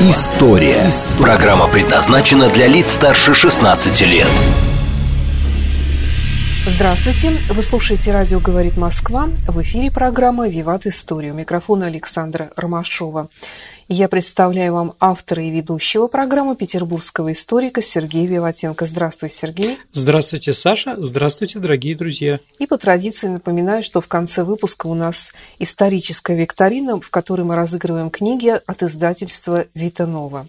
История». Программа предназначена для лиц старше 16 лет. Здравствуйте! Вы слушаете «Радио говорит Москва». В эфире программа «Виват Историю». Микрофон Александра Ромашова. Я представляю вам автора и ведущего программы петербургского историка Сергея Виватенко. Здравствуй, Сергей. Здравствуйте, Саша. Здравствуйте, дорогие друзья. И по традиции напоминаю, что в конце выпуска у нас историческая викторина, в которой мы разыгрываем книги от издательства «Витанова».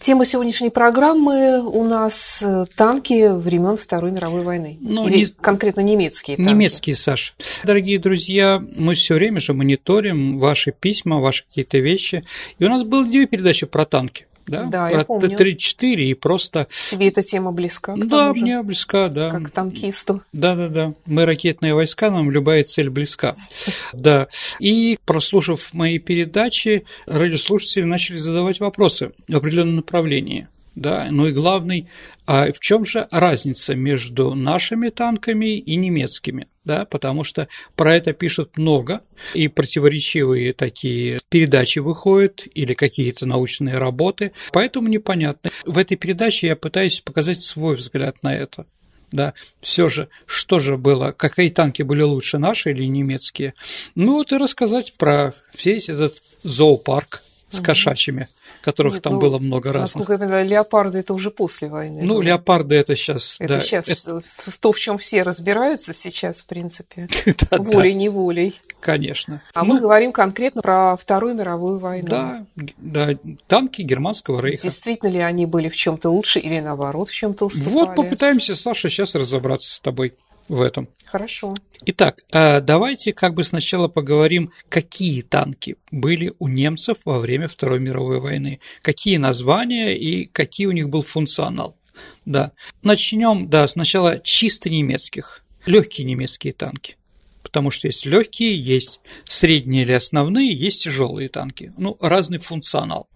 Тема сегодняшней программы у нас э, танки времен Второй мировой войны. Ну, Или не... конкретно немецкие танки. Немецкие, Саша. Дорогие друзья, мы все время же мониторим ваши письма, ваши какие-то вещи. И у нас было две передачи про танки да? Да, я помню. 3-4 и просто... Тебе эта тема близка? Да, мне близка, да. Как танкисту. Да-да-да. Мы ракетные войска, нам любая цель близка. Да. И, прослушав мои передачи, радиослушатели начали задавать вопросы в определенном направлении да, ну и главный, а в чем же разница между нашими танками и немецкими, да, потому что про это пишут много, и противоречивые такие передачи выходят или какие-то научные работы, поэтому непонятно. В этой передаче я пытаюсь показать свой взгляд на это. Да, все же, что же было, какие танки были лучше, наши или немецкие? Ну вот и рассказать про весь этот зоопарк с кошачьими которых Нет, там ну, было много разных. Насколько я понимаю, леопарды это уже после войны. Ну, было. леопарды это сейчас. Это да, сейчас это... то, в чем все разбираются сейчас, в принципе, волей-неволей. Конечно. А мы ну, говорим конкретно про Вторую мировую войну. Да, да, танки германского рейха. Действительно ли они были в чем-то лучше или наоборот в чем-то уступали? Вот попытаемся, Саша, сейчас разобраться с тобой в этом. Хорошо. Итак, а давайте как бы сначала поговорим, какие танки были у немцев во время Второй мировой войны, какие названия и какие у них был функционал. Да. Начнем, да, сначала чисто немецких, легкие немецкие танки. Потому что есть легкие, есть средние или основные, есть тяжелые танки. Ну, разный функционал.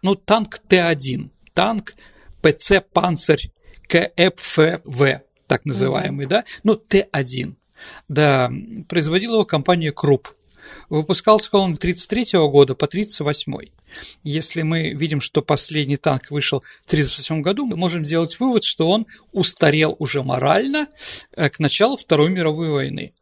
Ну, танк Т-1, танк ПЦ «Панцирь» КФВ, так называемый, mm-hmm. да, ну, Т1, да, производила его компания Круп. Выпускался он с 1933 года по 1938. Если мы видим, что последний танк вышел в 1938 году, мы можем сделать вывод, что он устарел уже морально э, к началу Второй мировой войны.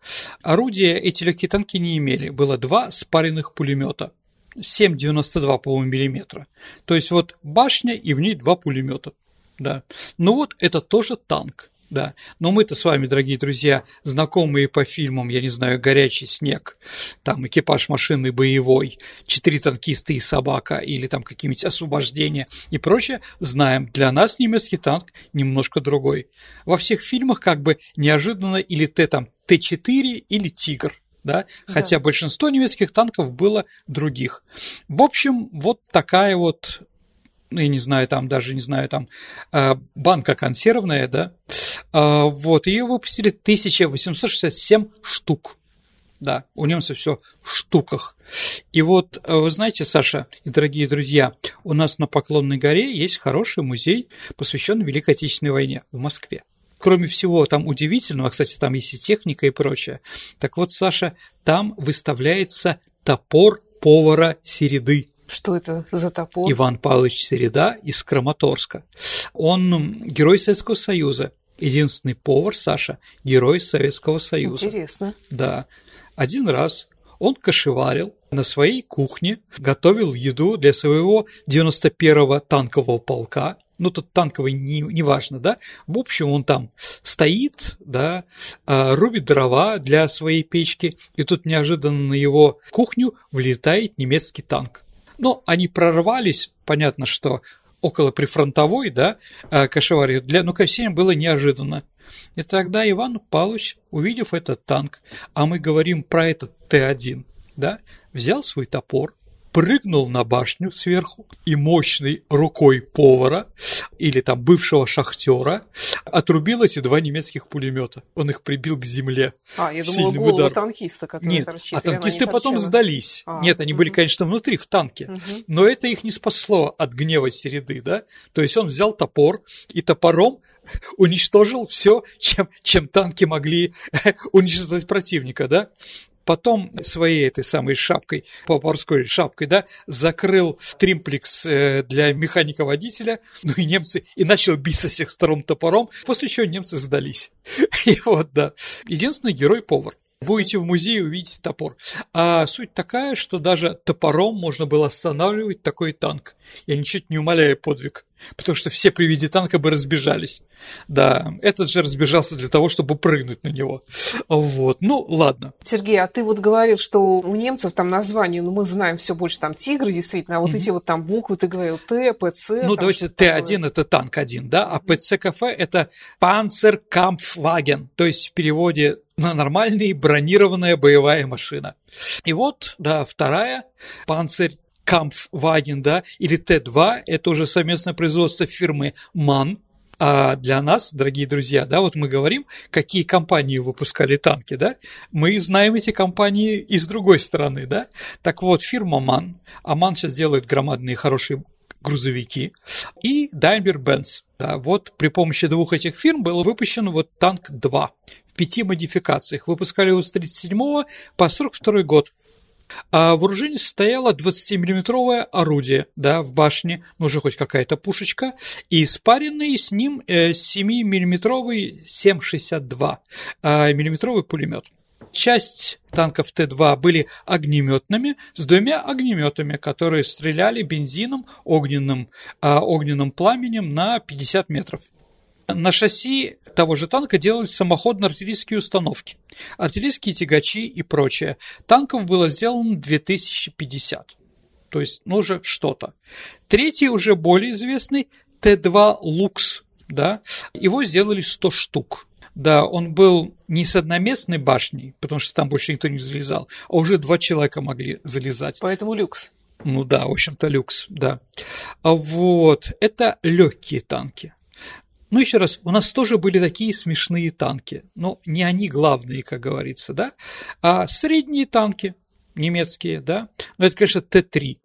Орудия эти легкие танки не имели. Было два спаренных пулемета. 7,92, по-моему, миллиметра. То есть вот башня и в ней два пулемета. Да. Ну вот это тоже танк. Да, но мы-то с вами, дорогие друзья, знакомые по фильмам, я не знаю, «Горячий снег», там «Экипаж машины боевой», «Четыре танкиста и собака» или там какие-нибудь «Освобождения» и прочее, знаем, для нас немецкий танк немножко другой. Во всех фильмах как бы неожиданно или Т там Т-4 или «Тигр», да, хотя да. большинство немецких танков было других. В общем, вот такая вот ну, я не знаю, там даже, не знаю, там э, банка консервная, да, а, вот, ее выпустили 1867 штук. Да, у немцев все в штуках. И вот, э, вы знаете, Саша и дорогие друзья, у нас на Поклонной горе есть хороший музей, посвященный Великой Отечественной войне в Москве. Кроме всего там удивительного, кстати, там есть и техника и прочее. Так вот, Саша, там выставляется топор повара Середы. Что это за топор? Иван Павлович Середа из Краматорска. Он герой Советского Союза, единственный повар Саша, герой Советского Союза. Интересно. Да. Один раз он кошеварил на своей кухне, готовил еду для своего 91-го танкового полка, ну, тут танковый не, не важно, да, в общем, он там стоит, да, а, рубит дрова для своей печки, и тут неожиданно на его кухню влетает немецкий танк. Но они прорвались, понятно, что около прифронтовой, да, э, кошеварье, для ну всем было неожиданно. И тогда Иван Павлович, увидев этот танк, а мы говорим про этот Т-1, да, взял свой топор, прыгнул на башню сверху и мощной рукой повара или там бывшего шахтера отрубил эти два немецких пулемета. Он их прибил к земле. А, я думала, голову удар. танкиста, который Нет, торчит. а танкисты потом сдались. А, Нет, они угу. были, конечно, внутри, в танке. Угу. Но это их не спасло от гнева Середы, да? То есть он взял топор и топором уничтожил все, чем, чем танки могли уничтожить противника, да? Потом своей этой самой шапкой, поварской шапкой, да, закрыл тримплекс э, для механика-водителя, ну и немцы, и начал бить со всех сторон топором, после чего немцы сдались. И вот, да. Единственный герой – повар. Будете в музее, увидите топор. А суть такая, что даже топором можно было останавливать такой танк. Я ничуть не умоляю подвиг, потому что все при виде танка бы разбежались. Да, этот же разбежался для того, чтобы прыгнуть на него. Вот, ну ладно. Сергей, а ты вот говорил, что у немцев там название, ну мы знаем все больше там тигры, действительно, а вот mm-hmm. эти вот там буквы, ты говорил Т, ПЦ. Ну давайте Т1 это танк один, да, а ПЦКФ это Panzerkampfwagen, то есть в переводе на нормальная бронированная боевая машина. И вот, да, вторая, Панцирь Kampfwagen, да, или Т-2, это уже совместное производство фирмы МАН, а для нас, дорогие друзья, да, вот мы говорим, какие компании выпускали танки, да, мы знаем эти компании и с другой стороны, да. Так вот, фирма МАН, а МАН сейчас делает громадные хорошие грузовики, и Daimler-Benz. Да, вот при помощи двух этих фирм был выпущен вот танк 2 в пяти модификациях. Выпускали его с 37 по 42 год. А вооружение состояло 20-миллиметровое орудие, да, в башне, ну уже хоть какая-то пушечка, и спаренный с ним 7-миллиметровый 7,62 миллиметровый пулемет. Часть танков Т-2 были огнеметными с двумя огнеметами, которые стреляли бензином, огненным, огненным пламенем на 50 метров. На шасси того же танка делались самоходно-артиллерийские установки, артиллерийские тягачи и прочее. Танков было сделано 2050. То есть, ну, уже что-то. Третий, уже более известный, Т-2 «Лукс», да, его сделали 100 штук. Да, он был не с одноместной башней, потому что там больше никто не залезал, а уже два человека могли залезать. Поэтому люкс. Ну да, в общем-то, люкс, да. А вот, это легкие танки. Ну, еще раз, у нас тоже были такие смешные танки, но не они главные, как говорится, да, а средние танки немецкие, да, но это, конечно, Т-3,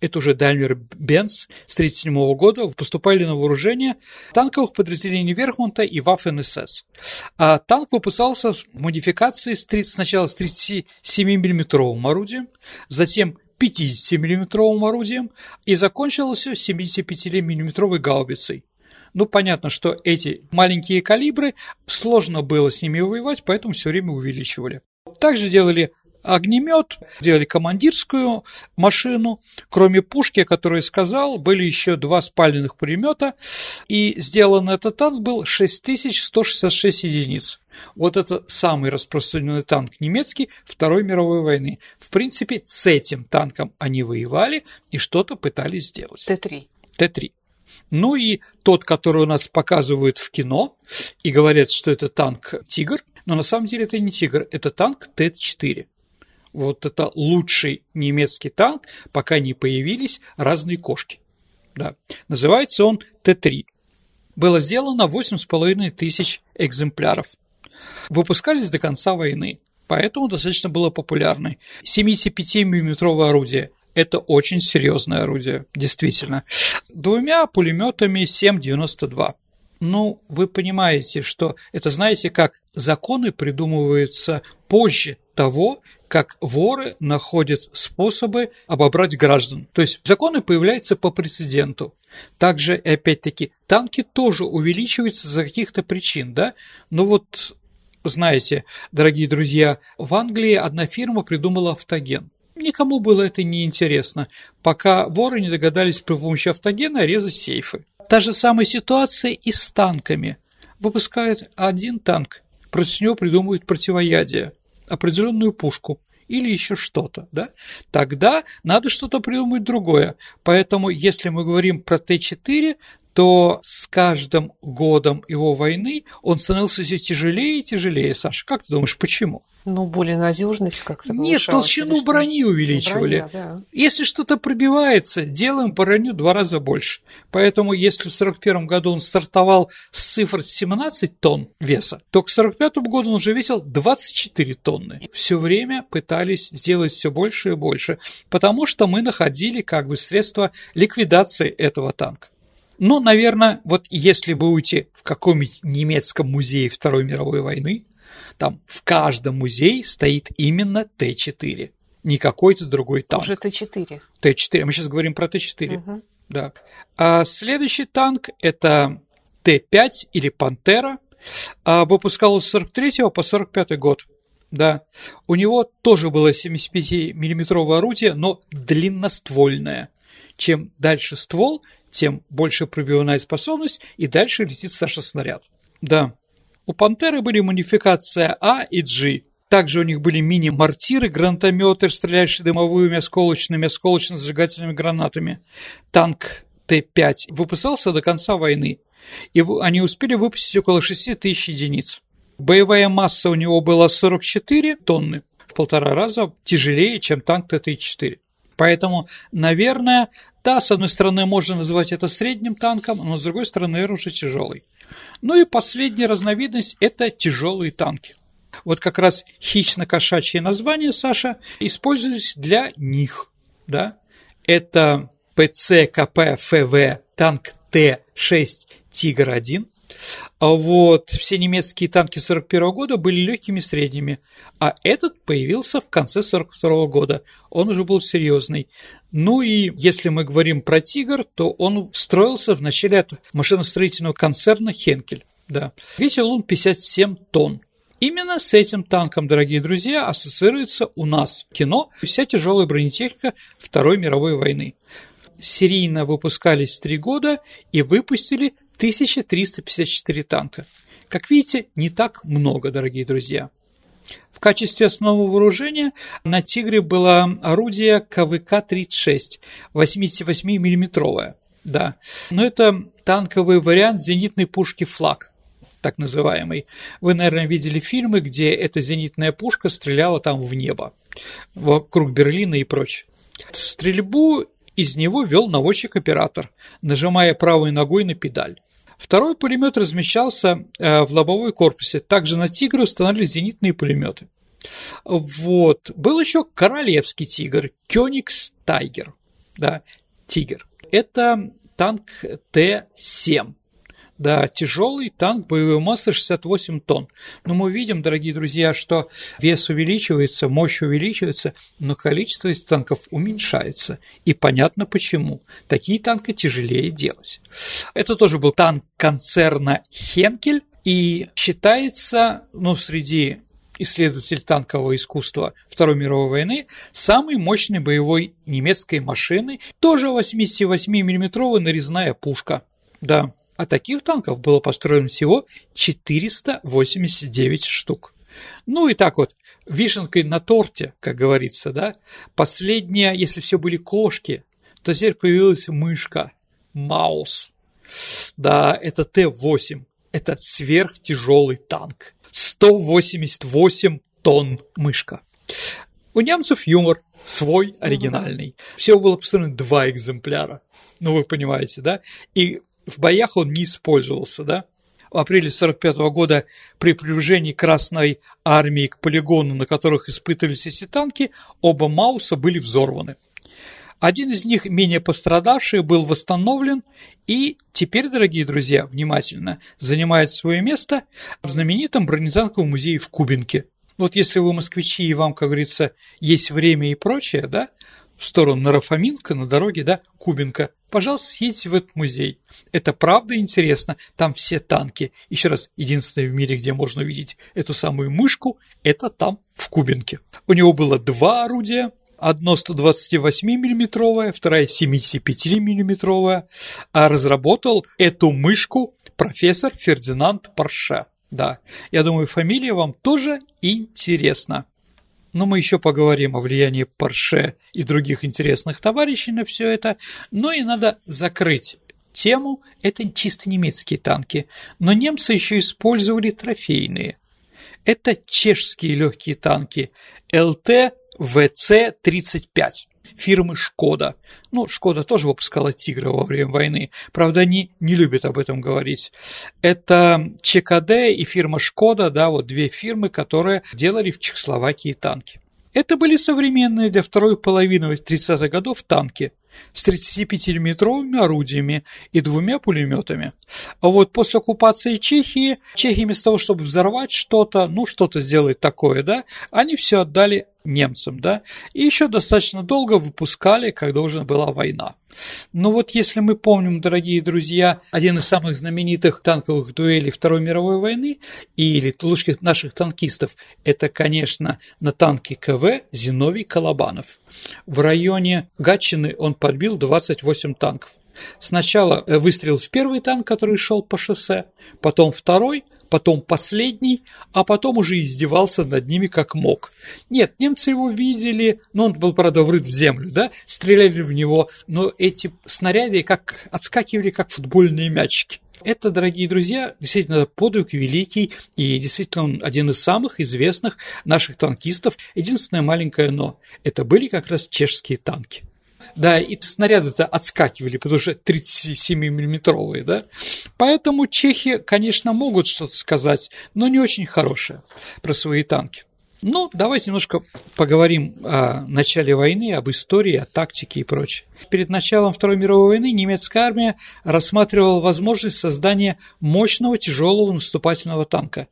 это уже Daimler Benz с 1937 года, поступали на вооружение танковых подразделений Верхмунта и Waffen-СС. А танк выпускался в модификации с 30, сначала с 37 миллиметровым орудием, затем 50 миллиметровым орудием и закончилось все 75 миллиметровой гаубицей. Ну, понятно, что эти маленькие калибры, сложно было с ними воевать, поэтому все время увеличивали. Также делали огнемет, делали командирскую машину. Кроме пушки, о которой я сказал, были еще два спаленных пулемета, и сделан этот танк был 6166 единиц. Вот это самый распространенный танк немецкий Второй мировой войны. В принципе, с этим танком они воевали и что-то пытались сделать. Т-3. Т-3. Ну и тот, который у нас показывают в кино и говорят, что это танк «Тигр», но на самом деле это не «Тигр», это танк Т-4. Вот это лучший немецкий танк, пока не появились разные кошки. Да. Называется он Т-3. Было сделано 8,5 тысяч экземпляров. Выпускались до конца войны, поэтому достаточно было популярны. 75-мм орудие это очень серьезное орудие, действительно. Двумя пулеметами 7,92. Ну, вы понимаете, что это, знаете, как законы придумываются позже того, как воры находят способы обобрать граждан. То есть законы появляются по прецеденту. Также, опять-таки, танки тоже увеличиваются за каких-то причин, да? Ну вот, знаете, дорогие друзья, в Англии одна фирма придумала автоген. Никому было это не интересно, пока воры не догадались при помощи автогена резать сейфы. Та же самая ситуация и с танками. Выпускают один танк, против него придумывают противоядие, определенную пушку или еще что-то, да? Тогда надо что-то придумать другое. Поэтому, если мы говорим про Т-4, то с каждым годом его войны он становился все тяжелее и тяжелее. Саша, как ты думаешь, почему? Ну, более надежность как-то Нет, толщину брони увеличивали. Броня, да. Если что-то пробивается, делаем броню два раза больше. Поэтому, если в 1941 году он стартовал с цифр 17 тонн веса, то к 1945 году он уже весил 24 тонны. Все время пытались сделать все больше и больше, потому что мы находили как бы средства ликвидации этого танка. Ну, наверное, вот если уйти в каком-нибудь немецком музее Второй мировой войны, там в каждом музее стоит именно Т-4, не какой-то другой танк. Уже Т-4. Т-4, мы сейчас говорим про Т-4. Угу. Да. А следующий танк – это Т-5 или Пантера, а выпускался с 43 по 45 год. Да, у него тоже было 75-миллиметровое орудие, но длинноствольное. Чем дальше ствол, тем больше пробивная способность, и дальше летит Саша снаряд. Да. У «Пантеры» были модификация А и G. Также у них были мини-мортиры, гранатометы, стреляющие дымовыми осколочными, осколочно-зажигательными гранатами. Танк Т-5 выпускался до конца войны, и они успели выпустить около 6 тысяч единиц. Боевая масса у него была 44 тонны, в полтора раза тяжелее, чем танк Т-34. Поэтому, наверное, да, с одной стороны, можно называть это средним танком, но с другой стороны, наверное, уже тяжелый. Ну и последняя разновидность – это тяжелые танки. Вот как раз хищно-кошачье название, Саша, использовались для них. Да? Это ПЦКП-ФВ танк Т-6 «Тигр-1», а вот все немецкие танки 41 года были легкими средними, а этот появился в конце 42 года. Он уже был серьезный. Ну и если мы говорим про «Тигр», то он строился в начале от машиностроительного концерна «Хенкель». Да. Весил он 57 тонн. Именно с этим танком, дорогие друзья, ассоциируется у нас кино вся тяжелая бронетехника Второй мировой войны. Серийно выпускались три года и выпустили 1354 танка. Как видите, не так много, дорогие друзья. В качестве основного вооружения на «Тигре» было орудие КВК-36, 88 миллиметровое Да, но это танковый вариант зенитной пушки «Флаг», так называемый. Вы, наверное, видели фильмы, где эта зенитная пушка стреляла там в небо, вокруг Берлина и прочее. Стрельбу из него вел наводчик-оператор, нажимая правой ногой на педаль. Второй пулемет размещался э, в лобовой корпусе. Также на «Тигры» установили зенитные пулеметы. Вот. Был еще королевский «Тигр», Кёникс Тайгер. Да, «Тигр». Это танк Т-7. Да, тяжелый танк боевой массы 68 тонн. Но мы видим, дорогие друзья, что вес увеличивается, мощь увеличивается, но количество этих танков уменьшается. И понятно почему. Такие танки тяжелее делать. Это тоже был танк концерна Хенкель, и считается, ну, среди исследователь танкового искусства Второй мировой войны, самой мощной боевой немецкой машины, тоже 88 миллиметровая нарезная пушка. Да, а таких танков было построено всего 489 штук. Ну и так вот, вишенкой на торте, как говорится, да, последняя, если все были кошки, то теперь появилась мышка, маус. Да, это Т-8, это сверхтяжелый танк, 188 тонн мышка. У немцев юмор свой, оригинальный. Всего было построено два экземпляра. Ну, вы понимаете, да? И в боях он не использовался, да? В апреле 1945 года при приближении Красной армии к полигону, на которых испытывались эти танки, оба Мауса были взорваны. Один из них, менее пострадавший, был восстановлен и теперь, дорогие друзья, внимательно, занимает свое место в знаменитом бронетанковом музее в Кубинке. Вот если вы москвичи и вам, как говорится, есть время и прочее, да, в сторону Нарафаминка, на дороге, да, Кубинка, пожалуйста, съездите в этот музей. Это правда интересно, там все танки. Еще раз, единственное в мире, где можно увидеть эту самую мышку, это там, в Кубинке. У него было два орудия, одно 128 миллиметровое, вторая 75 миллиметровая, а разработал эту мышку профессор Фердинанд Парше. Да, я думаю, фамилия вам тоже интересна. Но мы еще поговорим о влиянии Порше и других интересных товарищей на все это. Но и надо закрыть тему, это чисто немецкие танки, но немцы еще использовали трофейные. Это чешские легкие танки ЛТ ВЦ-35 фирмы «Шкода». Ну, «Шкода» тоже выпускала «Тигра» во время войны. Правда, они не любят об этом говорить. Это ЧКД и фирма «Шкода», да, вот две фирмы, которые делали в Чехословакии танки. Это были современные для второй половины 30-х годов танки – с 35-миллиметровыми орудиями и двумя пулеметами. А вот после оккупации Чехии, Чехия вместо того, чтобы взорвать что-то, ну, что-то сделать такое, да, они все отдали немцам, да, и еще достаточно долго выпускали, когда уже была война. Но вот если мы помним, дорогие друзья, один из самых знаменитых танковых дуэлей Второй мировой войны или лучших наших танкистов, это, конечно, на танке КВ Зиновий Колобанов. В районе Гатчины он подбил 28 танков. Сначала э, выстрелил в первый танк, который шел по шоссе, потом второй, потом последний, а потом уже издевался над ними как мог. Нет, немцы его видели, но он был, правда, врыт в землю, да, стреляли в него, но эти снаряды как отскакивали, как футбольные мячики. Это, дорогие друзья, действительно подвиг великий и действительно он один из самых известных наших танкистов. Единственное маленькое «но» – это были как раз чешские танки. Да, и снаряды-то отскакивали, потому что 37-миллиметровые, да. Поэтому чехи, конечно, могут что-то сказать, но не очень хорошее про свои танки. Ну, давайте немножко поговорим о начале войны, об истории, о тактике и прочее. Перед началом Второй мировой войны немецкая армия рассматривала возможность создания мощного тяжелого наступательного танка,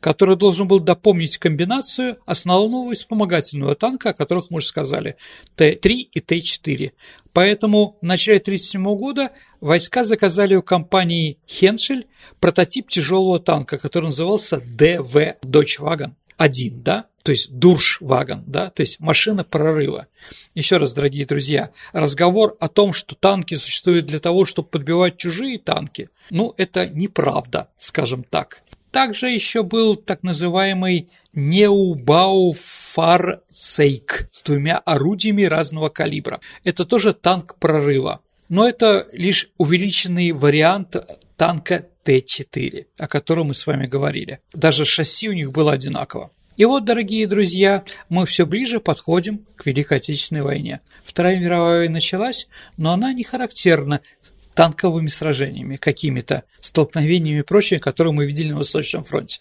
который должен был допомнить комбинацию основного и вспомогательного танка, о которых мы уже сказали, Т-3 и Т-4. Поэтому в начале 1937 года войска заказали у компании Хеншель прототип тяжелого танка, который назывался ДВ Дойчвагон 1, да, то есть дуршвагон, да, то есть машина прорыва. Еще раз, дорогие друзья, разговор о том, что танки существуют для того, чтобы подбивать чужие танки, ну, это неправда, скажем так. Также еще был так называемый Неубауфарсейк с двумя орудиями разного калибра. Это тоже танк прорыва. Но это лишь увеличенный вариант танка Т-4, о котором мы с вами говорили. Даже шасси у них было одинаково. И вот, дорогие друзья, мы все ближе подходим к Великой Отечественной войне. Вторая мировая война началась, но она не характерна танковыми сражениями, какими-то столкновениями и прочее, которые мы видели на Восточном фронте.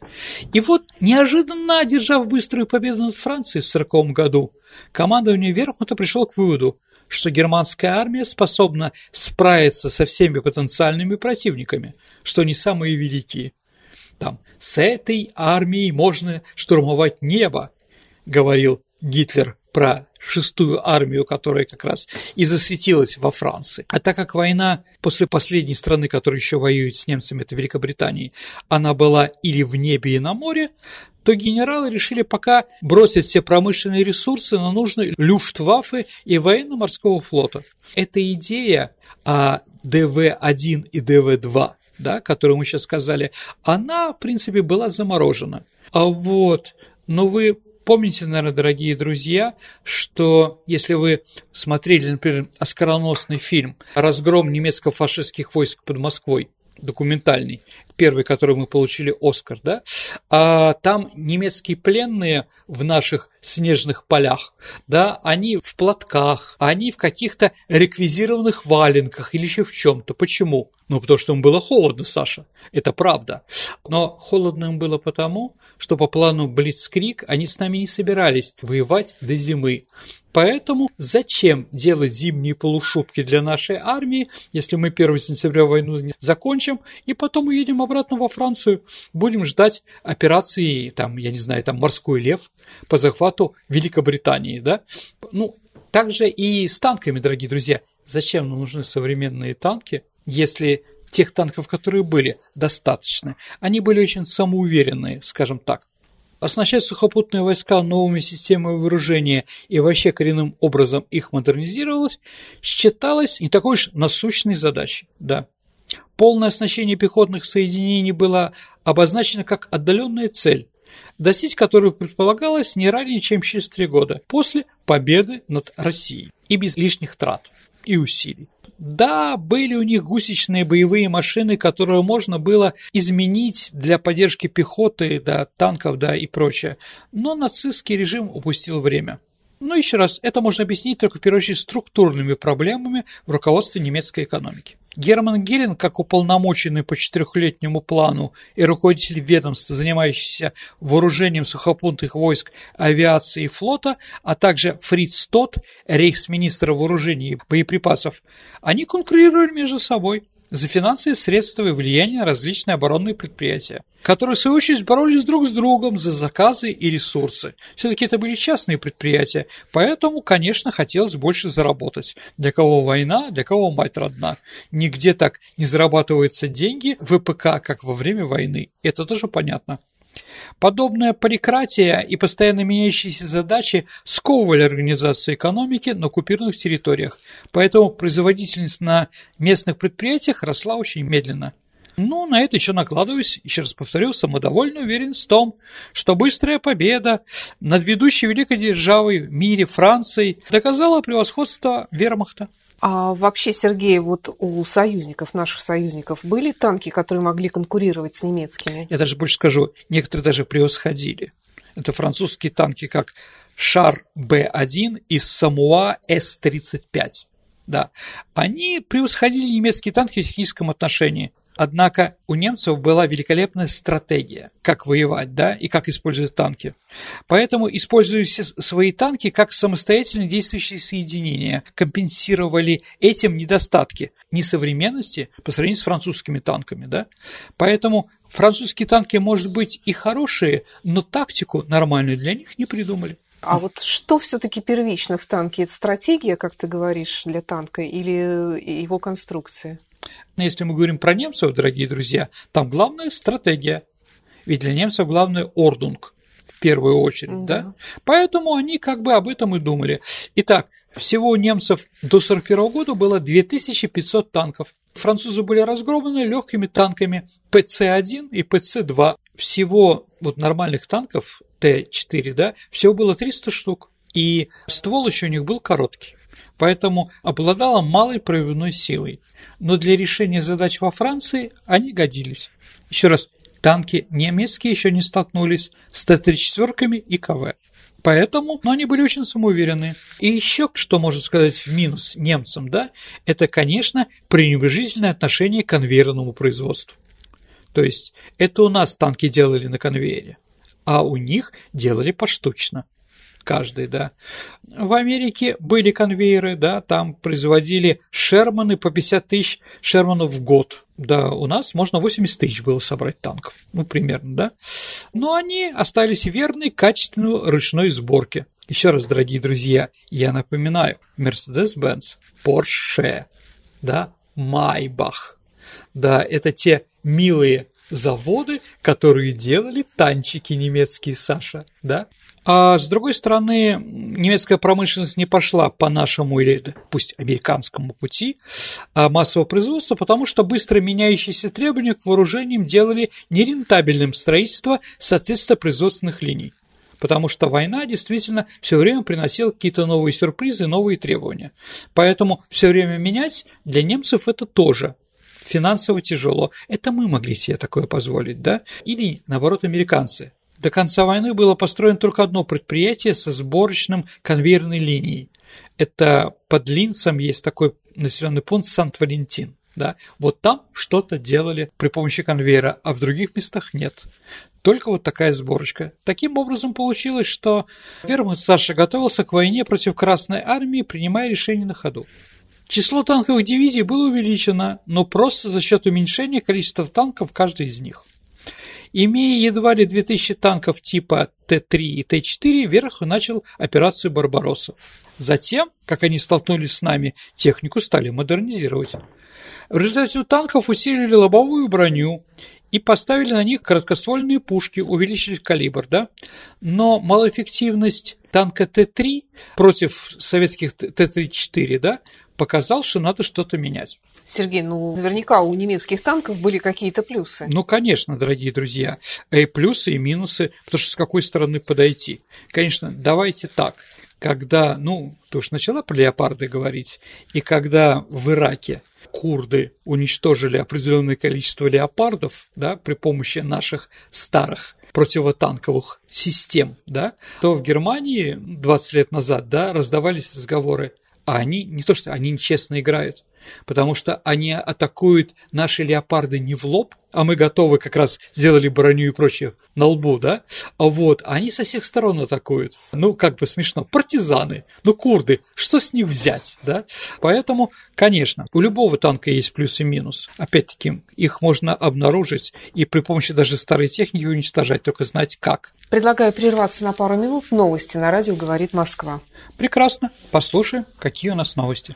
И вот, неожиданно одержав быструю победу над Францией в 1940 году, командование Верхмута пришло к выводу, что германская армия способна справиться со всеми потенциальными противниками, что не самые великие. Там, с этой армией можно штурмовать небо, говорил Гитлер про шестую армию, которая как раз и засветилась во Франции. А так как война после последней страны, которая еще воюет с немцами, это Великобритания, она была или в небе и на море, то генералы решили пока бросить все промышленные ресурсы на нужные Люфтваффе и военно-морского флота. Эта идея о ДВ-1 и ДВ-2 да, которую мы сейчас сказали, она, в принципе, была заморожена. А вот, но вы помните, наверное, дорогие друзья, что если вы смотрели, например, оскароносный фильм «Разгром немецко-фашистских войск под Москвой», документальный, первый, который мы получили Оскар, да, а там немецкие пленные в наших снежных полях, да, они в платках, они в каких-то реквизированных валенках или еще в чем-то. Почему? Ну, потому что им было холодно, Саша, это правда. Но холодно им было потому, что по плану Блицкрик они с нами не собирались воевать до зимы. Поэтому зачем делать зимние полушубки для нашей армии, если мы 1 сентября войну закончим, и потом уедем обратно во Францию, будем ждать операции, там, я не знаю, там, «Морской лев» по захвату Великобритании, да? Ну, также и с танками, дорогие друзья. Зачем нам нужны современные танки, если тех танков, которые были, достаточно? Они были очень самоуверенные, скажем так. Оснащать сухопутные войска новыми системами вооружения и вообще коренным образом их модернизировалось, считалось не такой уж насущной задачей, да. Полное оснащение пехотных соединений было обозначено как отдаленная цель, достичь которой предполагалось не ранее, чем через три года после победы над Россией и без лишних трат и усилий. Да, были у них гусечные боевые машины, которые можно было изменить для поддержки пехоты, да, танков, да, и прочее. Но нацистский режим упустил время. Но еще раз, это можно объяснить только в первую очередь структурными проблемами в руководстве немецкой экономики. Герман Геринг, как уполномоченный по четырехлетнему плану и руководитель ведомства, занимающийся вооружением сухопутных войск, авиации и флота, а также Фриц Тот, рейхсминистр вооружений и боеприпасов, они конкурировали между собой – за финансовые средства и влияние на различные оборонные предприятия, которые, в свою очередь, боролись друг с другом за заказы и ресурсы. Все-таки это были частные предприятия, поэтому, конечно, хотелось больше заработать. Для кого война, для кого мать родна. Нигде так не зарабатываются деньги в ВПК, как во время войны. Это тоже понятно. Подобная поликратия и постоянно меняющиеся задачи сковывали организацию экономики на оккупированных территориях, поэтому производительность на местных предприятиях росла очень медленно. Ну, на это еще накладываюсь, еще раз повторю, самодовольная уверенность в том, что быстрая победа над ведущей великой державой в мире Францией доказала превосходство вермахта. А вообще, Сергей, вот у союзников, наших союзников, были танки, которые могли конкурировать с немецкими? Я даже больше скажу, некоторые даже превосходили. Это французские танки, как Шар Б-1 и Самуа С-35. Да, они превосходили немецкие танки в техническом отношении – Однако у немцев была великолепная стратегия, как воевать, да, и как использовать танки. Поэтому, используя свои танки как самостоятельно действующие соединения, компенсировали этим недостатки несовременности по сравнению с французскими танками, да. Поэтому французские танки, может быть, и хорошие, но тактику нормальную для них не придумали. А вот что все-таки первично в танке? Это стратегия, как ты говоришь, для танка или его конструкция? Но если мы говорим про немцев, дорогие друзья, там главная стратегия. Ведь для немцев главное ордунг в первую очередь, да. да? Поэтому они как бы об этом и думали. Итак, всего у немцев до 1941 года было 2500 танков. Французы были разгромлены легкими танками ПЦ-1 и ПЦ-2. Всего вот нормальных танков Т-4, да, всего было 300 штук. И ствол еще у них был короткий поэтому обладала малой проявной силой. Но для решения задач во Франции они годились. Еще раз, танки немецкие еще не столкнулись с Т-34 и КВ. Поэтому, но они были очень самоуверенные. И еще, что можно сказать в минус немцам, да, это, конечно, пренебрежительное отношение к конвейерному производству. То есть, это у нас танки делали на конвейере, а у них делали поштучно каждый, да. В Америке были конвейеры, да, там производили Шерманы по 50 тысяч Шерманов в год. Да, у нас можно 80 тысяч было собрать танков, ну, примерно, да. Но они остались верны качественной ручной сборке. Еще раз, дорогие друзья, я напоминаю, Mercedes-Benz, Porsche, да, Майбах, да, это те милые заводы, которые делали танчики немецкие, Саша, да? А с другой стороны, немецкая промышленность не пошла по нашему или пусть американскому пути а массового производства, потому что быстро меняющиеся требования к вооружениям делали нерентабельным строительство соответственно производственных линий. Потому что война действительно все время приносила какие-то новые сюрпризы, новые требования. Поэтому все время менять для немцев это тоже финансово тяжело. Это мы могли себе такое позволить, да? Или, наоборот, американцы до конца войны было построено только одно предприятие со сборочным конвейерной линией. Это под Линцем есть такой населенный пункт Сант-Валентин. Да? Вот там что-то делали при помощи конвейера, а в других местах нет. Только вот такая сборочка. Таким образом получилось, что Вермахт Саша готовился к войне против Красной Армии, принимая решения на ходу. Число танковых дивизий было увеличено, но просто за счет уменьшения количества танков каждой из них. Имея едва ли 2000 танков типа Т-3 и Т-4, Верх начал операцию «Барбаросса». Затем, как они столкнулись с нами, технику стали модернизировать. В результате у танков усилили лобовую броню и поставили на них короткоствольные пушки, увеличили калибр, да? Но малоэффективность танка Т-3 против советских Т-34, да, показал, что надо что-то менять. Сергей, ну наверняка у немецких танков были какие-то плюсы. Ну, конечно, дорогие друзья, и плюсы, и минусы, потому что с какой стороны подойти. Конечно, давайте так. когда, ну, ты уж начала про леопарды говорить, и когда в Ираке курды уничтожили определенное количество леопардов, да, при помощи наших старых противотанковых систем, да, то в Германии 20 лет назад, да, раздавались разговоры, а они не то что они нечестно играют, потому что они атакуют наши леопарды не в лоб, а мы готовы как раз сделали броню и прочее на лбу, да, а вот, они со всех сторон атакуют. Ну, как бы смешно. Партизаны, ну, курды, что с них взять, да? Поэтому, конечно, у любого танка есть плюс и минус. Опять-таки, их можно обнаружить и при помощи даже старой техники уничтожать, только знать как. Предлагаю прерваться на пару минут. Новости на радио «Говорит Москва». Прекрасно. Послушаем, какие у нас новости.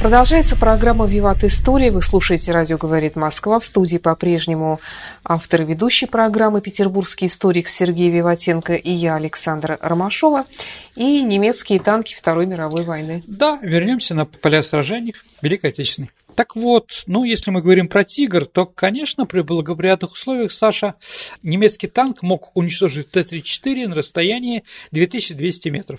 Продолжается программа «Виват История». Вы слушаете «Радио говорит Москва». В студии по-прежнему автор и ведущий программы «Петербургский историк» Сергей Виватенко и я, Александра Ромашова, и немецкие танки Второй мировой войны. Да, вернемся на поля сражений Великой Отечественной. Так вот, ну, если мы говорим про «Тигр», то, конечно, при благоприятных условиях, Саша, немецкий танк мог уничтожить Т-34 на расстоянии 2200 метров.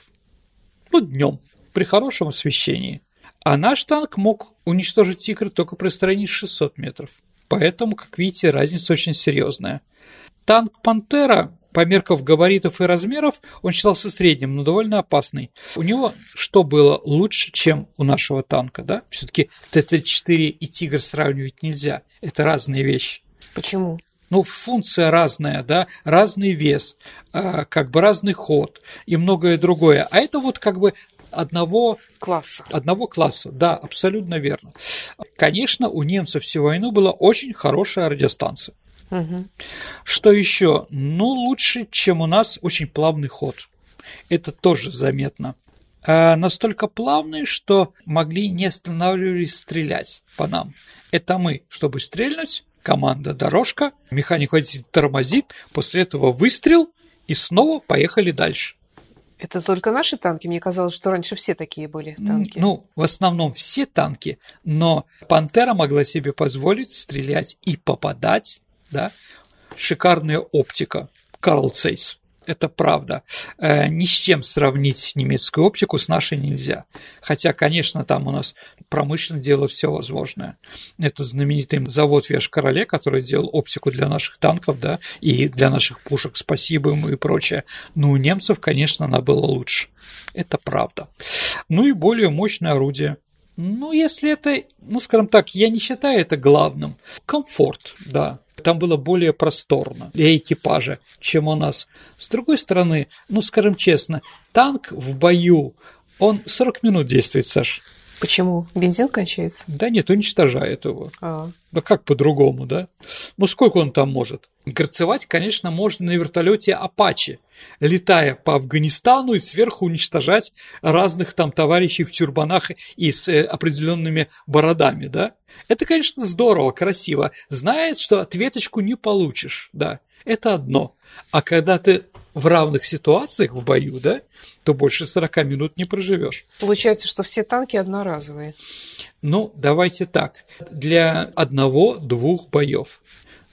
Ну, днем, при хорошем освещении. А наш танк мог уничтожить «Тигр» только при расстоянии 600 метров. Поэтому, как видите, разница очень серьезная. Танк «Пантера» по меркам габаритов и размеров он считался средним, но довольно опасный. У него что было лучше, чем у нашего танка, да? Все-таки Т-34 и Тигр сравнивать нельзя. Это разные вещи. Почему? ну, функция разная, да, разный вес, а, как бы разный ход и многое другое. А это вот как бы одного класса. Одного класса, да, абсолютно верно. Конечно, у немцев всю войну была очень хорошая радиостанция. Угу. Что еще? Ну, лучше, чем у нас очень плавный ход. Это тоже заметно. А настолько плавный, что могли не останавливались стрелять по нам. Это мы, чтобы стрельнуть, команда дорожка, механик водитель тормозит, после этого выстрел, и снова поехали дальше. Это только наши танки? Мне казалось, что раньше все такие были танки. Ну, в основном все танки, но «Пантера» могла себе позволить стрелять и попадать, да. Шикарная оптика. Карл Цейс это правда. Э, ни с чем сравнить немецкую оптику с нашей нельзя. Хотя, конечно, там у нас промышленно дело все возможное. Это знаменитый завод в Веш-Короле, который делал оптику для наших танков, да, и для наших пушек, спасибо ему и прочее. Но у немцев, конечно, она была лучше. Это правда. Ну и более мощное орудие. Ну, если это, ну, скажем так, я не считаю это главным. Комфорт, да, там было более просторно для экипажа, чем у нас. С другой стороны, ну, скажем честно, танк в бою, он 40 минут действует, Саш. Почему? Бензин кончается? Да нет, уничтожает его. А. Да как по-другому, да? Ну сколько он там может? Горцевать, конечно, можно на вертолете Апачи, летая по Афганистану и сверху уничтожать разных там товарищей в тюрбанах и с э, определенными бородами, да? Это, конечно, здорово, красиво. Знает, что ответочку не получишь, да. Это одно. А когда ты в равных ситуациях в бою, да, то больше 40 минут не проживешь. Получается, что все танки одноразовые. Ну, давайте так. Для одного-двух боев.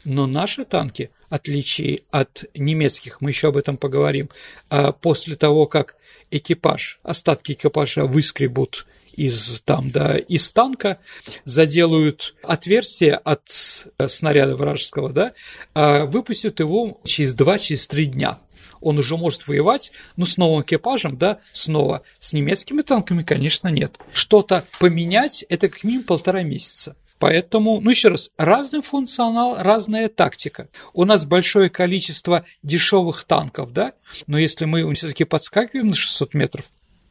Но наши танки, отличие от немецких, мы еще об этом поговорим, а после того, как экипаж, остатки экипажа выскребут из, там, да, из танка, заделают отверстие от снаряда вражеского, да, а выпустят его через 2-3 через дня он уже может воевать, но с новым экипажем, да, снова. С немецкими танками, конечно, нет. Что-то поменять – это как минимум полтора месяца. Поэтому, ну еще раз, разный функционал, разная тактика. У нас большое количество дешевых танков, да, но если мы все-таки подскакиваем на 600 метров,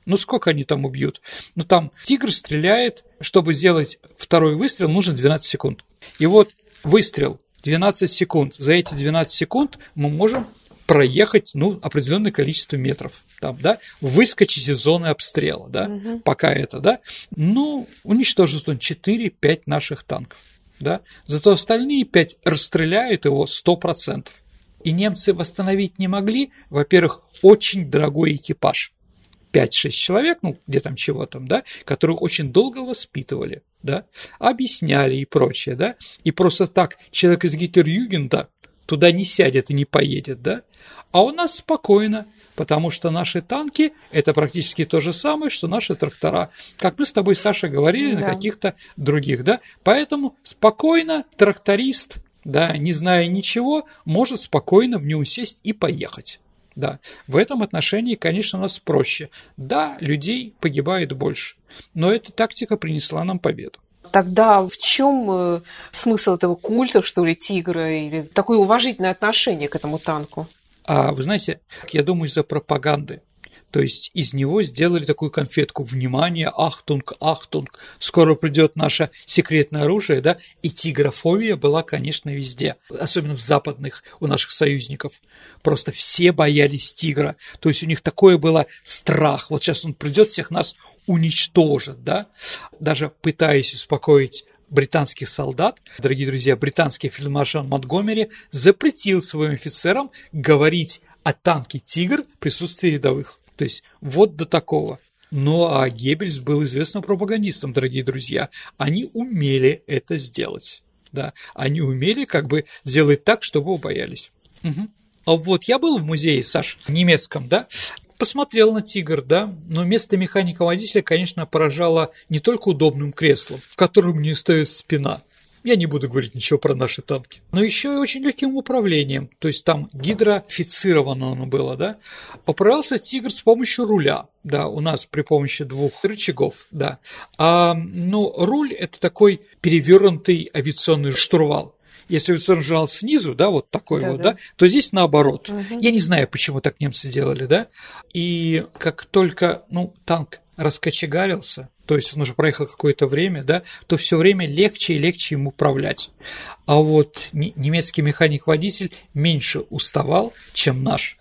ну сколько они там убьют? Ну там тигр стреляет, чтобы сделать второй выстрел, нужно 12 секунд. И вот выстрел 12 секунд. За эти 12 секунд мы можем проехать, ну, определенное количество метров, там, да, выскочить из зоны обстрела, да, угу. пока это, да, ну, уничтожит он 4-5 наших танков, да, зато остальные 5 расстреляют его 100%. И немцы восстановить не могли, во-первых, очень дорогой экипаж. 5-6 человек, ну, где там чего там, да, которых очень долго воспитывали, да, объясняли и прочее, да, и просто так человек из Гитлер-Югенда туда не сядет и не поедет, да, а у нас спокойно, потому что наши танки – это практически то же самое, что наши трактора, как мы с тобой, Саша, говорили да. на каких-то других, да, поэтому спокойно тракторист, да, не зная ничего, может спокойно в нем сесть и поехать. Да, в этом отношении, конечно, у нас проще. Да, людей погибает больше, но эта тактика принесла нам победу. Тогда в чем э, смысл этого культа, что ли, тигра, или такое уважительное отношение к этому танку? А вы знаете, я думаю, из-за пропаганды. То есть из него сделали такую конфетку «Внимание! Achtung! Achtung! Скоро придет наше секретное оружие!» да? И тигрофобия была, конечно, везде, особенно в западных у наших союзников. Просто все боялись тигра. То есть у них такое было страх. Вот сейчас он придет, всех нас уничтожит, да? Даже пытаясь успокоить британских солдат, дорогие друзья, британский фельдмаршал Монтгомери запретил своим офицерам говорить о танке «Тигр» в присутствии рядовых. То есть вот до такого. Ну а Геббельс был известным пропагандистом, дорогие друзья. Они умели это сделать. Да, они умели как бы сделать так, чтобы его боялись. Угу. А вот я был в музее, Саш, немецком, да, посмотрел на «Тигр», да, но место механика-водителя, конечно, поражало не только удобным креслом, в котором не стоит спина, я не буду говорить ничего про наши танки. Но еще и очень легким управлением. То есть там гидрофицировано оно было, да. Управлялся «Тигр» с помощью руля. Да, у нас при помощи двух рычагов, да. А, ну, руль – это такой перевернутый авиационный штурвал если авиационный журнал снизу, да, вот такой да, вот, да. да, то здесь наоборот. Угу. Я не знаю, почему так немцы делали, да. И как только, ну, танк раскочегарился, то есть он уже проехал какое-то время, да, то все время легче и легче ему управлять. А вот немецкий механик-водитель меньше уставал, чем наш.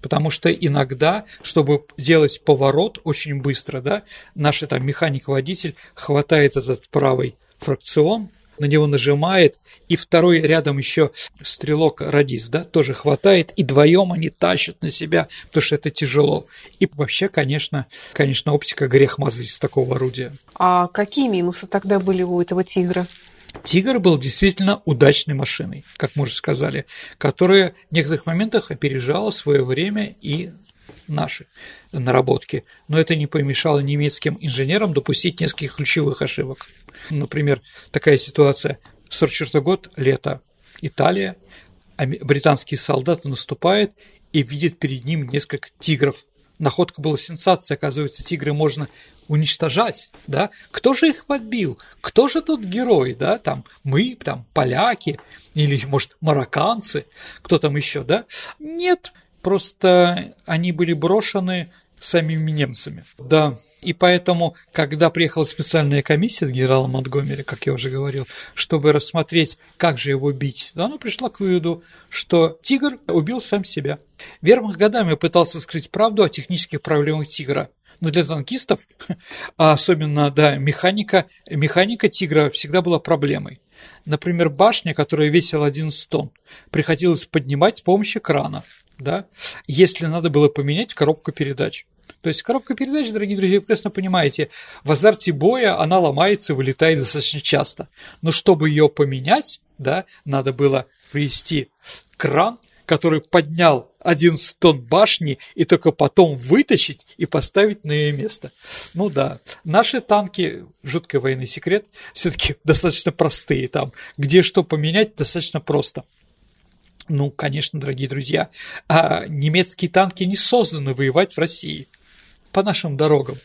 Потому что иногда, чтобы делать поворот очень быстро, да, наш там механик-водитель хватает этот правый фракцион, на него нажимает, и второй рядом еще стрелок радист, да, тоже хватает, и вдвоем они тащат на себя, потому что это тяжело. И вообще, конечно, конечно, оптика грех мазать из такого орудия. А какие минусы тогда были у этого тигра? Тигр был действительно удачной машиной, как мы уже сказали, которая в некоторых моментах опережала свое время и наши наработки, но это не помешало немецким инженерам допустить несколько ключевых ошибок. Например, такая ситуация. 44 год, лето, Италия, британские солдаты наступают и видят перед ним несколько тигров. Находка была сенсация, оказывается, тигры можно уничтожать, да? Кто же их подбил? Кто же тут герой, да? Там мы, там поляки или, может, марокканцы, кто там еще, да? Нет, просто они были брошены самими немцами. Да, и поэтому, когда приехала специальная комиссия генерала Монтгомери, как я уже говорил, чтобы рассмотреть, как же его бить, она пришла к выводу, что тигр убил сам себя. Вермах годами пытался скрыть правду о технических проблемах тигра, но для танкистов, а особенно, да, механика, механика тигра всегда была проблемой. Например, башня, которая весила 11 тонн, приходилось поднимать с помощью крана – да, если надо было поменять коробку передач. То есть коробка передач, дорогие друзья, вы прекрасно понимаете, в азарте боя она ломается, вылетает достаточно часто. Но чтобы ее поменять, да, надо было привести кран, который поднял 11 тонн башни и только потом вытащить и поставить на ее место. Ну да, наши танки, жуткий военный секрет, все-таки достаточно простые там. Где что поменять, достаточно просто. Ну, конечно, дорогие друзья, а немецкие танки не созданы воевать в России по нашим дорогам.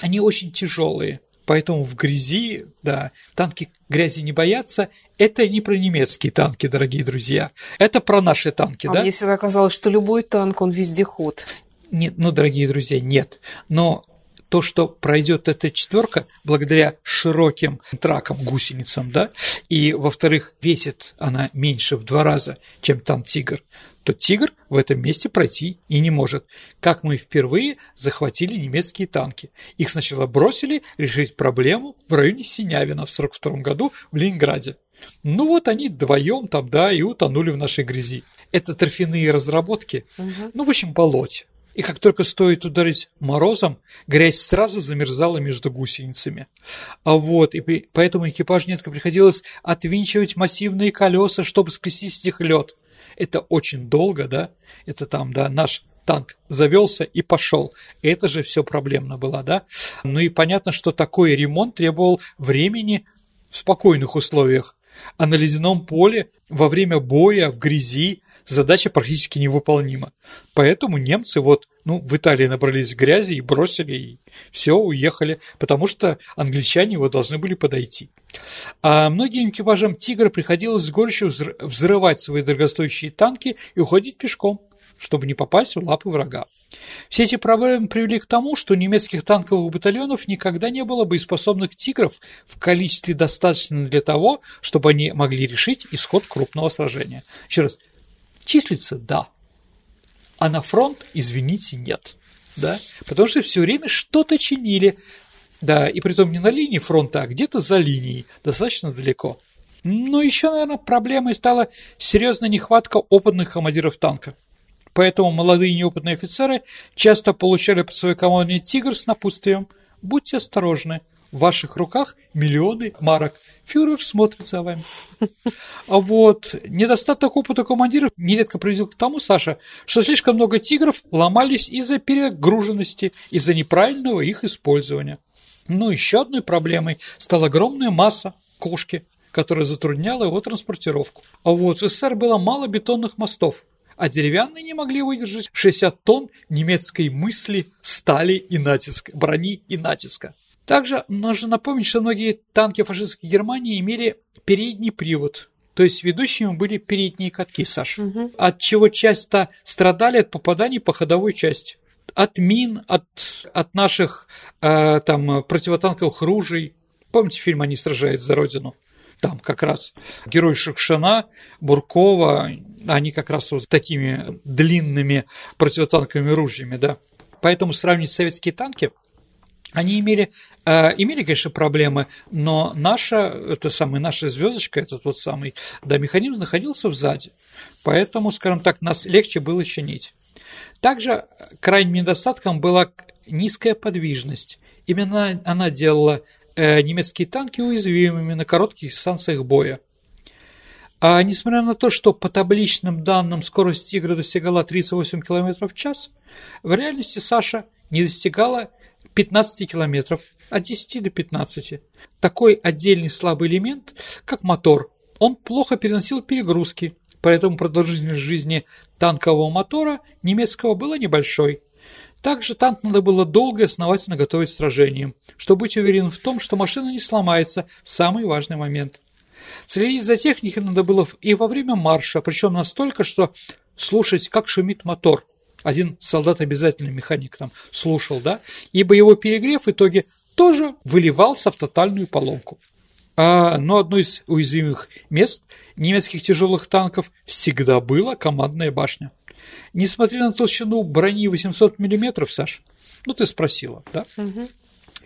Они очень тяжелые, поэтому в грязи, да, танки грязи не боятся. Это не про немецкие танки, дорогие друзья, это про наши танки, а да? мне всегда казалось, что любой танк, он вездеход. Нет, ну, дорогие друзья, нет. Но то, что пройдет эта четверка благодаря широким тракам, гусеницам, да, и, во-вторых, весит она меньше в два раза, чем танк «Тигр», то «Тигр» в этом месте пройти и не может. Как мы впервые захватили немецкие танки. Их сначала бросили решить проблему в районе Синявина в 1942 году в Ленинграде. Ну вот они вдвоем там, да, и утонули в нашей грязи. Это торфяные разработки, угу. ну, в общем, болоте. И как только стоит ударить морозом, грязь сразу замерзала между гусеницами. А вот, и поэтому экипаж нетко приходилось отвинчивать массивные колеса, чтобы скрестить с них лед. Это очень долго, да? Это там, да, наш танк завелся и пошел. Это же все проблемно было, да? Ну и понятно, что такой ремонт требовал времени в спокойных условиях. А на ледяном поле во время боя в грязи задача практически невыполнима. Поэтому немцы вот, ну, в Италии набрались грязи и бросили, и все, уехали, потому что англичане его должны были подойти. А многим экипажам «Тигра» приходилось с горечью взрывать свои дорогостоящие танки и уходить пешком, чтобы не попасть в лапы врага. Все эти проблемы привели к тому, что немецких танковых батальонов никогда не было боеспособных «Тигров» в количестве достаточно для того, чтобы они могли решить исход крупного сражения. Еще раз, числится – да, а на фронт, извините, нет. Да? Потому что все время что-то чинили. Да, и притом не на линии фронта, а где-то за линией, достаточно далеко. Но еще, наверное, проблемой стала серьезная нехватка опытных командиров танка. Поэтому молодые неопытные офицеры часто получали под свое командование «Тигр» с напутствием «Будьте осторожны, в ваших руках миллионы марок. Фюрер смотрит за вами. А вот недостаток опыта командиров нередко приводил к тому, Саша, что слишком много тигров ломались из-за перегруженности, из-за неправильного их использования. Но еще одной проблемой стала огромная масса кошки, которая затрудняла его транспортировку. А вот в СССР было мало бетонных мостов – а деревянные не могли выдержать 60 тонн немецкой мысли, стали и натиска, брони и натиска. Также нужно напомнить, что многие танки фашистской Германии имели передний привод, то есть ведущими были передние катки, Саша, угу. от чего часто страдали от попаданий по ходовой части. От мин, от, от наших э, там, противотанковых ружей. Помните фильм «Они сражают за Родину»? Там как раз герой Шукшина, Буркова, они как раз вот такими длинными противотанковыми ружьями, да. Поэтому сравнить советские танки они имели, имели, конечно, проблемы, но наша, это самая наша звездочка, этот вот самый, да, механизм находился сзади. Поэтому, скажем так, нас легче было чинить. Также крайним недостатком была низкая подвижность. Именно она делала э, немецкие танки уязвимыми на коротких дистанциях боя. А несмотря на то, что по табличным данным скорость «Тигра» достигала 38 км в час, в реальности Саша не достигала 15 км, от 10 до 15. Такой отдельный слабый элемент, как мотор, он плохо переносил перегрузки, поэтому продолжительность жизни танкового мотора немецкого была небольшой. Также танк надо было долго и основательно готовить к сражениям, чтобы быть уверенным в том, что машина не сломается в самый важный момент. Следить за техникой надо было и во время марша, причем настолько, что слушать, как шумит мотор. Один солдат обязательно, механик там, слушал, да, и боевой перегрев в итоге тоже выливался в тотальную поломку. А, но одно из уязвимых мест немецких тяжелых танков всегда была командная башня. Несмотря на толщину брони 800 мм, Саш, ну ты спросила, да? Угу.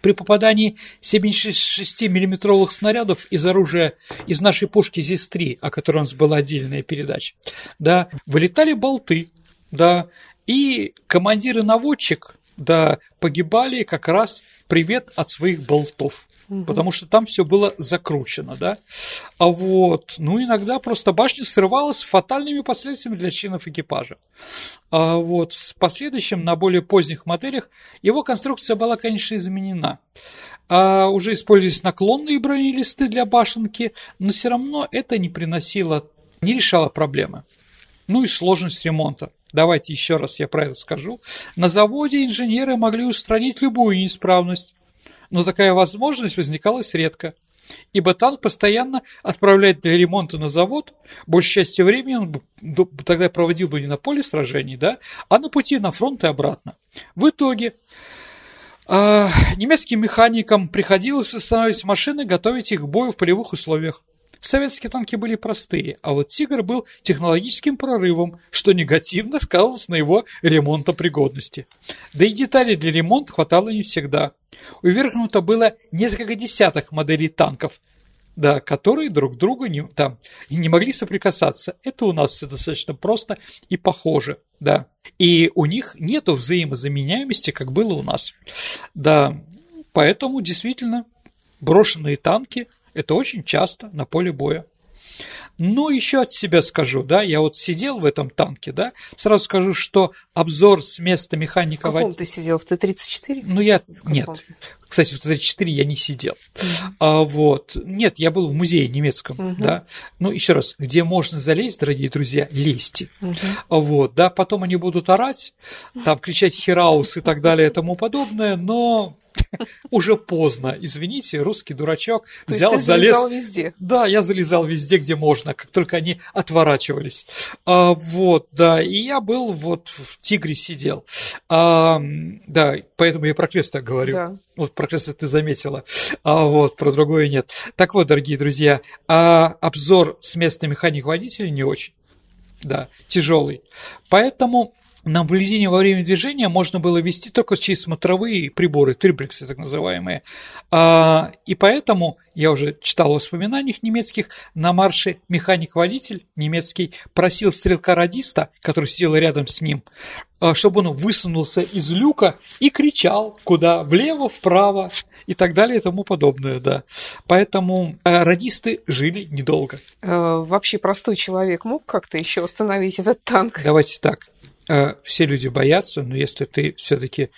При попадании 76 миллиметровых снарядов из оружия из нашей пушки ЗИС-3, о которой у нас была отдельная передача, да, вылетали болты, да, и командир и наводчик, да, погибали как раз привет от своих болтов угу. потому что там все было закручено, да. А вот, ну, иногда просто башня срывалась с фатальными последствиями для членов экипажа. А вот в последующем, на более поздних моделях, его конструкция была, конечно, изменена. А уже использовались наклонные бронелисты для башенки, но все равно это не приносило, не решало проблемы. Ну и сложность ремонта. Давайте еще раз я про это скажу. На заводе инженеры могли устранить любую неисправность, но такая возможность возникалась редко, ибо танк постоянно отправляет для ремонта на завод, большей части времени он тогда проводил бы не на поле сражений, да, а на пути на фронт и обратно. В итоге э, немецким механикам приходилось восстанавливать машины, готовить их к бою в полевых условиях. Советские танки были простые, а вот «Тигр» был технологическим прорывом, что негативно сказалось на его ремонтопригодности. Да и деталей для ремонта хватало не всегда. Увергнуто было несколько десяток моделей танков, да, которые друг другу не, там, не могли соприкасаться. Это у нас все достаточно просто и похоже, да. И у них нет взаимозаменяемости, как было у нас. Да, поэтому действительно брошенные танки – это очень часто на поле боя. Но еще от себя скажу, да, я вот сидел в этом танке, да, сразу скажу, что обзор с места механика... В каком ты сидел, в Т-34? Ну, я... Нет, кстати, в Т-34 я не сидел. Mm-hmm. А, вот. Нет, я был в музее немецком, mm-hmm. да. Ну, еще раз, где можно залезть, дорогие друзья, лезьте. Mm-hmm. Вот, да, потом они будут орать, там кричать хераус и так далее и тому подобное, но уже поздно, извините, русский дурачок То взял, залез. залезал везде. Да, я залезал везде, где можно, как только они отворачивались. А, вот, да, и я был вот в Тигре сидел. А, да, поэтому я про крест так говорю. Да. Вот про крест ты заметила, а вот про другое нет. Так вот, дорогие друзья, а обзор с места механик-водителя не очень, да, тяжелый. Поэтому Наблюдение во время движения можно было вести только через смотровые приборы, триплексы так называемые. А, и поэтому, я уже читал в воспоминаниях немецких, на марше механик-водитель немецкий просил стрелка-радиста, который сидел рядом с ним, чтобы он высунулся из люка и кричал куда влево, вправо и так далее и тому подобное, да. Поэтому э, радисты жили недолго. Э, вообще простой человек мог как-то еще остановить этот танк? Давайте так. Э, все люди боятся, но если ты все-таки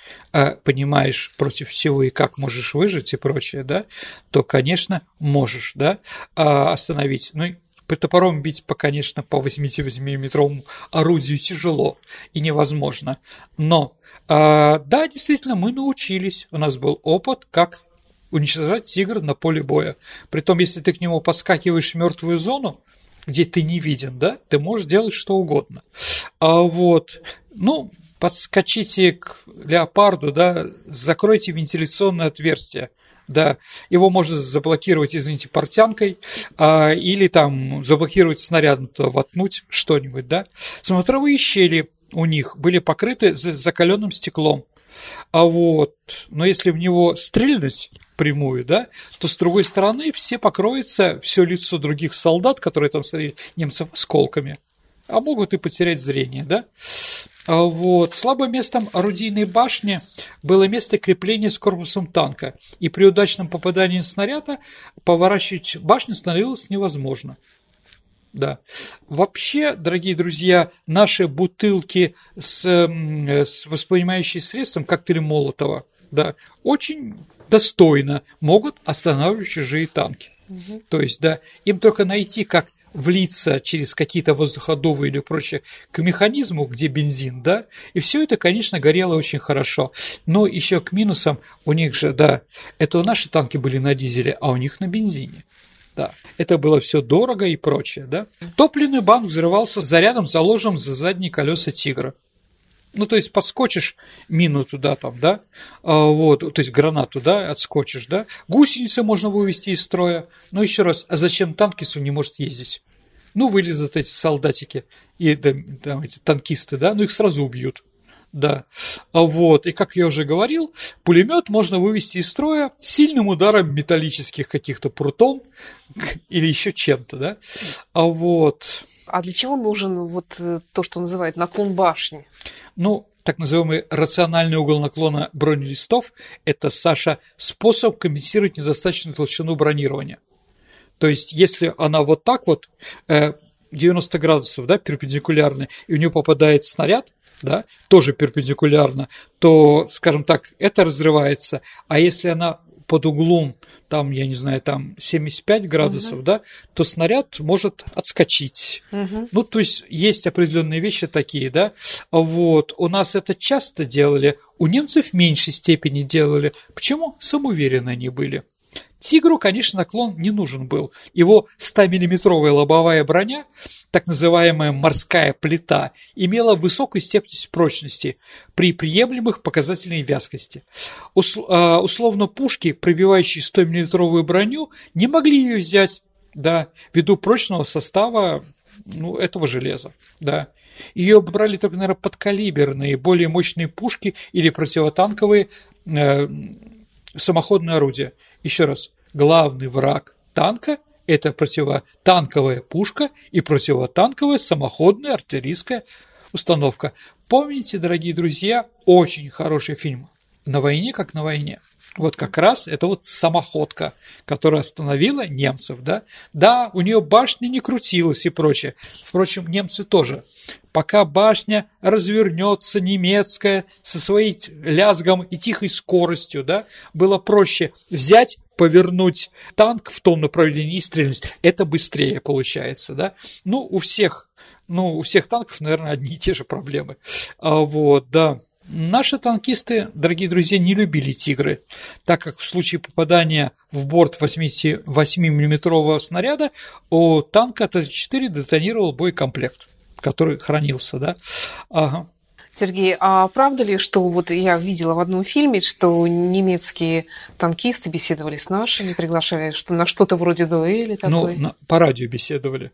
понимаешь против всего и как можешь выжить и прочее, да, то, конечно, можешь, да, а, остановить. Ну, топором бить, по, конечно, по 88-миллиметровому орудию тяжело и невозможно. Но, а, да, действительно, мы научились. У нас был опыт, как уничтожать тигра на поле боя. Притом, если ты к нему подскакиваешь в мертвую зону, где ты не виден, да, ты можешь делать что угодно. А вот, ну, подскочите к леопарду, да, закройте вентиляционное отверстие, да, его можно заблокировать, извините, портянкой, а, или там заблокировать снарядом, воткнуть что-нибудь, да. Смотровые щели у них были покрыты закаленным стеклом, а вот, но если в него стрельнуть, прямую, да, то с другой стороны все покроется все лицо других солдат, которые там смотрели, немцев осколками, а могут и потерять зрение, да. А вот. Слабым местом орудийной башни было место крепления с корпусом танка, и при удачном попадании снаряда поворачивать башню становилось невозможно. Да. Вообще, дорогие друзья, наши бутылки с, с воспринимающим средством, коктейль Молотова, да, очень достойно могут останавливать чужие танки. Угу. То есть, да, им только найти, как влиться через какие-то воздуходовые или прочее к механизму, где бензин, да, и все это, конечно, горело очень хорошо. Но еще к минусам у них же, да, это наши танки были на дизеле, а у них на бензине. Да, это было все дорого и прочее, да. Топливный банк взрывался зарядом, заложенным за задние колеса тигра. Ну, то есть подскочишь мину туда там, да, а, вот, то есть гранату, да, отскочишь, да, гусеницы можно вывести из строя, но еще раз, а зачем танкисту не может ездить? Ну, вылезут эти солдатики и там, эти танкисты, да, ну их сразу убьют. Да, а вот, и как я уже говорил, пулемет можно вывести из строя сильным ударом металлических каких-то прутом или еще чем-то, да, а вот. А для чего нужен вот э, то, что называют наклон башни? Ну, так называемый рациональный угол наклона бронелистов – это, Саша, способ компенсировать недостаточную толщину бронирования. То есть, если она вот так вот, 90 э, градусов, да, перпендикулярно, и у нее попадает снаряд, да, тоже перпендикулярно, то, скажем так, это разрывается. А если она под углом, там, я не знаю, там 75 градусов, угу. да, то снаряд может отскочить. Угу. Ну, то есть есть определенные вещи такие, да. Вот, у нас это часто делали, у немцев в меньшей степени делали. Почему? Самоуверенно они были. Тигру, конечно, наклон не нужен был. Его 100-миллиметровая лобовая броня, так называемая морская плита, имела высокую степень прочности при приемлемых показательной вязкости. А, условно пушки, пробивающие 100-миллиметровую броню, не могли ее взять, да, ввиду прочного состава ну, этого железа, да. Ее брали только, наверное, подкалиберные, более мощные пушки или противотанковые э, самоходные орудия. Еще раз, главный враг танка – это противотанковая пушка и противотанковая самоходная артиллерийская установка. Помните, дорогие друзья, очень хороший фильм «На войне, как на войне». Вот как раз это вот самоходка, которая остановила немцев, да. Да, у нее башня не крутилась и прочее. Впрочем, немцы тоже. Пока башня развернется немецкая со своим лязгом и тихой скоростью, да, было проще взять повернуть танк в том направлении и стрельнуть. Это быстрее получается, да. Ну, у всех, ну, у всех танков, наверное, одни и те же проблемы. А, вот, да. Наши танкисты, дорогие друзья, не любили «Тигры», так как в случае попадания в борт 8-миллиметрового снаряда у танка Т-4 детонировал боекомплект, который хранился, да. Ага. Сергей, а правда ли, что вот я видела в одном фильме, что немецкие танкисты беседовали с нашими, приглашали что на что-то вроде дуэли ну, такой? Ну, по радио беседовали.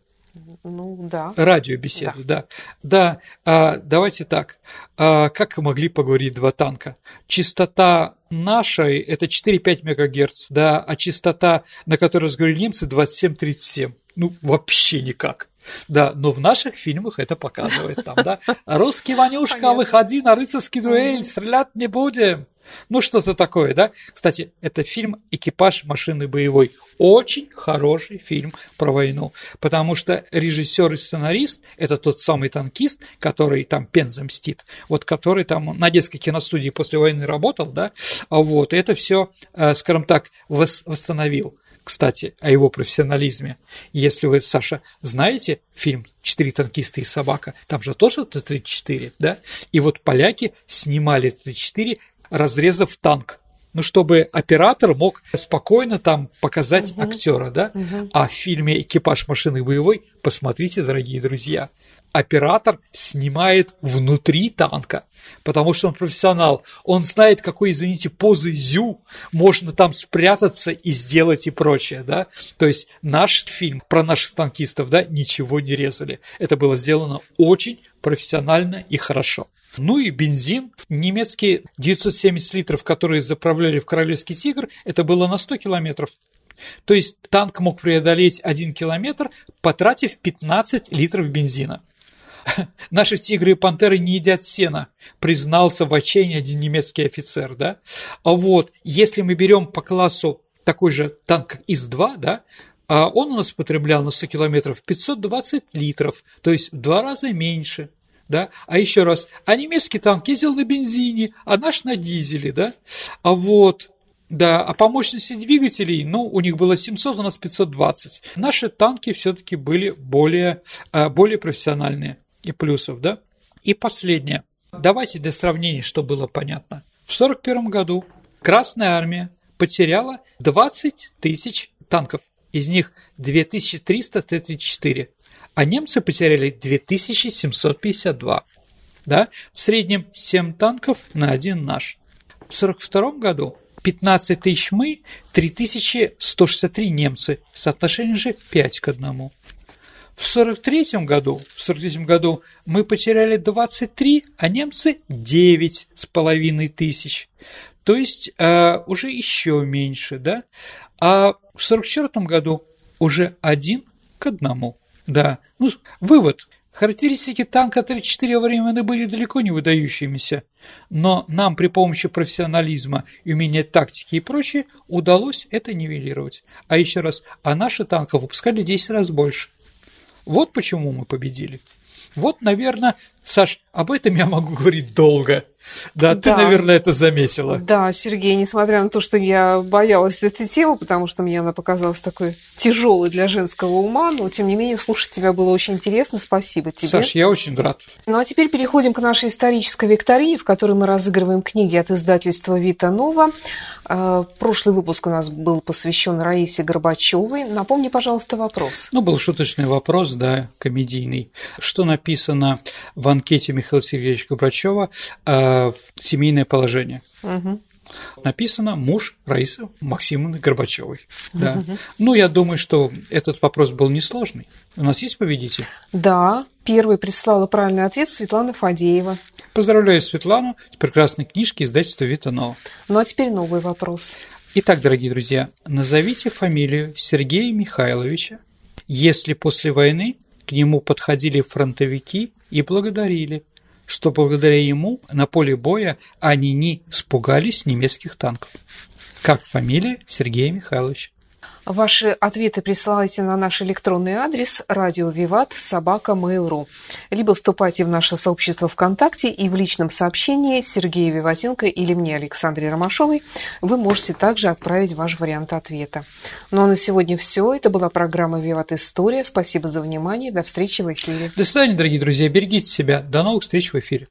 Ну, да. Радиобеседы, да. Да, да. А, давайте так. А, как могли поговорить два танка? Частота нашей – это 4-5 МГц, да, а частота, на которой разговаривали немцы, 27-37. Ну, вообще никак. Да, но в наших фильмах это показывает там, да. Русский Ванюшка, Понятно. выходи на рыцарский дуэль, стрелять не будем. Ну, что-то такое, да? Кстати, это фильм «Экипаж машины боевой». Очень хороший фильм про войну, потому что режиссер и сценарист – это тот самый танкист, который там Пенза мстит, вот который там на детской киностудии после войны работал, да, вот, и это все, э, скажем так, восстановил кстати, о его профессионализме. Если вы, Саша, знаете фильм «Четыре танкиста и собака», там же тоже Т-34, да? И вот поляки снимали Т-34 разрезав танк. Ну, чтобы оператор мог спокойно там показать угу. актера, да? Угу. А в фильме Экипаж машины боевой, посмотрите, дорогие друзья, оператор снимает внутри танка, потому что он профессионал. Он знает, какой, извините, позы зю можно там спрятаться и сделать и прочее, да. То есть наш фильм про наших танкистов, да, ничего не резали. Это было сделано очень профессионально и хорошо. Ну и бензин. Немецкие 970 литров, которые заправляли в Королевский тигр, это было на 100 километров. То есть танк мог преодолеть 1 километр, потратив 15 литров бензина. Наши тигры и пантеры не едят сена, признался в отчаянии один немецкий офицер, да. А вот, если мы берем по классу такой же танк ИС-2, да, а он у нас потреблял на 100 километров 520 литров, то есть в два раза меньше – да, а еще раз, а немецкий танк ездил на бензине, а наш на дизеле, да, а вот, да, а по мощности двигателей, ну, у них было 700, у нас 520. Наши танки все-таки были более, э, более профессиональные и плюсов, да. И последнее. Давайте для сравнения, что было понятно. В 1941 году Красная Армия потеряла 20 тысяч танков, из них 2300 Т-34 а немцы потеряли 2752. Да? В среднем 7 танков на один наш. В 1942 году 15 тысяч мы, 3163 немцы, соотношение же 5 к 1. В 43 году, в 43 году мы потеряли 23, а немцы 9 с половиной тысяч. То есть э, уже еще меньше, да? А в 44 году уже один к одному. Да. Ну, вывод. Характеристики танка 34 во время войны были далеко не выдающимися, но нам при помощи профессионализма умения тактики и прочее удалось это нивелировать. А еще раз, а наши танки выпускали 10 раз больше. Вот почему мы победили. Вот, наверное, Саш, об этом я могу говорить долго. Да, да, ты, наверное, это заметила. Да, Сергей, несмотря на то, что я боялась этой темы, потому что мне она показалась такой тяжелой для женского ума, но тем не менее слушать тебя было очень интересно. Спасибо тебе. Саш, я очень рад. Ну а теперь переходим к нашей исторической викторине, в которой мы разыгрываем книги от издательства Вита Нова. А, прошлый выпуск у нас был посвящен Раисе Горбачевой. Напомни, пожалуйста, вопрос. Ну, был шуточный вопрос, да, комедийный. Что написано в анкете Михаила Сергеевича Горбачева э, «Семейное положение». Угу. Написано муж Раисы Максимовны Горбачевой. Да. Угу. Ну, я думаю, что этот вопрос был несложный. У нас есть победитель? Да, первый прислала правильный ответ Светлана Фадеева. Поздравляю Светлану с прекрасной книжки издательства Витанова. Ну а теперь новый вопрос. Итак, дорогие друзья, назовите фамилию Сергея Михайловича, если после войны к нему подходили фронтовики и благодарили, что благодаря ему на поле боя они не испугались немецких танков. Как фамилия Сергея Михайловича? Ваши ответы присылайте на наш электронный адрес радио Виват собака Mail.ru либо вступайте в наше сообщество ВКонтакте и в личном сообщении Сергея Виватенко или мне, Александре Ромашовой, вы можете также отправить ваш вариант ответа. Ну а на сегодня все. Это была программа Виват История. Спасибо за внимание. До встречи в эфире. До свидания, дорогие друзья. Берегите себя. До новых встреч в эфире.